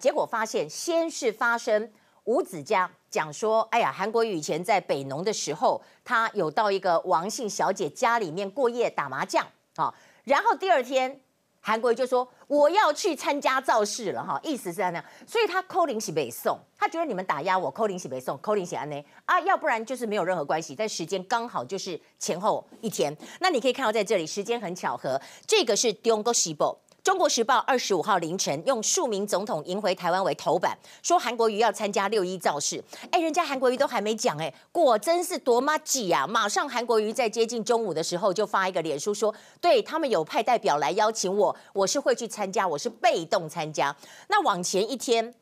结果发现先是发生吴子嘉讲说，哎呀，韩国瑜以前在北农的时候，他有到一个王姓小姐家里面过夜打麻将啊，然后第二天。韩国瑜就说我要去参加造势了哈，意思是这样，所以他扣零喜北送，他觉得你们打压我，扣零喜北送，扣零喜安内啊，要不然就是没有任何关系，但时间刚好就是前后一天。那你可以看到在这里时间很巧合，这个是中国时报。中国时报二十五号凌晨用“庶民总统迎回台湾”为头版，说韩国瑜要参加六一造势。哎，人家韩国瑜都还没讲，哎，果真是多么急啊！马上韩国瑜在接近中午的时候就发一个脸书说，对他们有派代表来邀请我，我是会去参加，我是被动参加。那往前一天。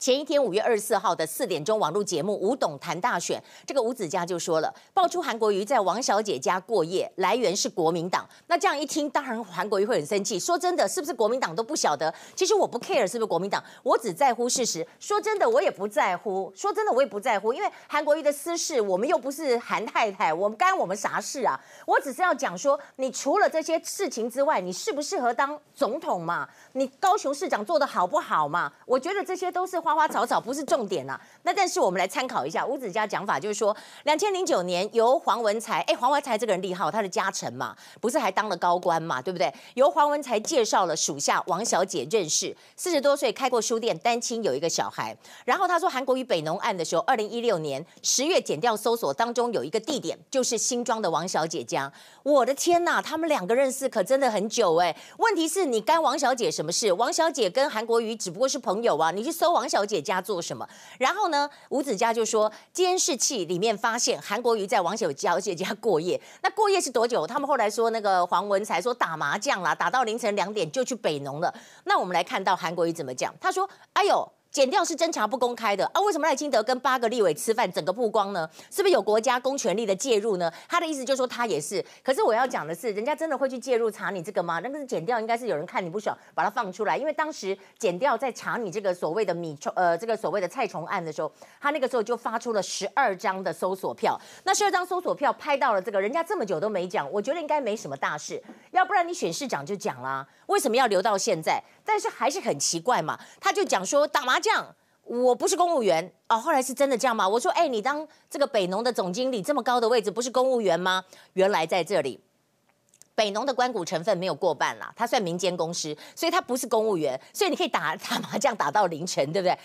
前一天五月二十四号的四点钟网络节目《吴董谈大选》，这个吴子嘉就说了，爆出韩国瑜在王小姐家过夜，来源是国民党。那这样一听，当然韩国瑜会很生气。说真的，是不是国民党都不晓得？其实我不 care 是不是国民党，我只在乎事实。说真的，我也不在乎。说真的，我也不在乎，因为韩国瑜的私事，我们又不是韩太太，我们干我们啥事啊？我只是要讲说，你除了这些事情之外，你适不适合当总统嘛？你高雄市长做的好不好嘛？我觉得这些都是花花草草，不是重点呐、啊。那但是我们来参考一下吴子嘉讲法，就是说，两千零九年由黄文才，哎，黄文才这个人厉害，他的家臣嘛，不是还当了高官嘛，对不对？由黄文才介绍了属下王小姐认识，四十多岁，开过书店，单亲，有一个小孩。然后他说，韩国瑜北农案的时候，二零一六年十月检调搜索当中有一个地点，就是新庄的王小姐家。我的天呐，他们两个认识可真的很久哎。问题是你干王小姐什么事？王小姐跟韩国瑜只不过是朋友啊，你去搜王小小姐家做什么？然后呢，吴子嘉就说监视器里面发现韩国瑜在王小姐家过夜。那过夜是多久？他们后来说那个黄文才说打麻将啦，打到凌晨两点就去北农了。那我们来看到韩国瑜怎么讲，他说：“哎呦。”剪掉是侦查不公开的啊？为什么赖清德跟八个立委吃饭，整个曝光呢？是不是有国家公权力的介入呢？他的意思就是说他也是。可是我要讲的是，人家真的会去介入查你这个吗？那个是检调，应该是有人看你不爽，把它放出来。因为当时剪掉在查你这个所谓的米虫，呃，这个所谓的蔡虫案的时候，他那个时候就发出了十二张的搜索票。那十二张搜索票拍到了这个，人家这么久都没讲，我觉得应该没什么大事。要不然你选市长就讲啦，为什么要留到现在？但是还是很奇怪嘛，他就讲说打麻这样，我不是公务员哦。后来是真的这样吗？我说，哎，你当这个北农的总经理这么高的位置，不是公务员吗？原来在这里。北农的官股成分没有过半啦，他算民间公司，所以他不是公务员，所以你可以打打麻将打到凌晨，对不对？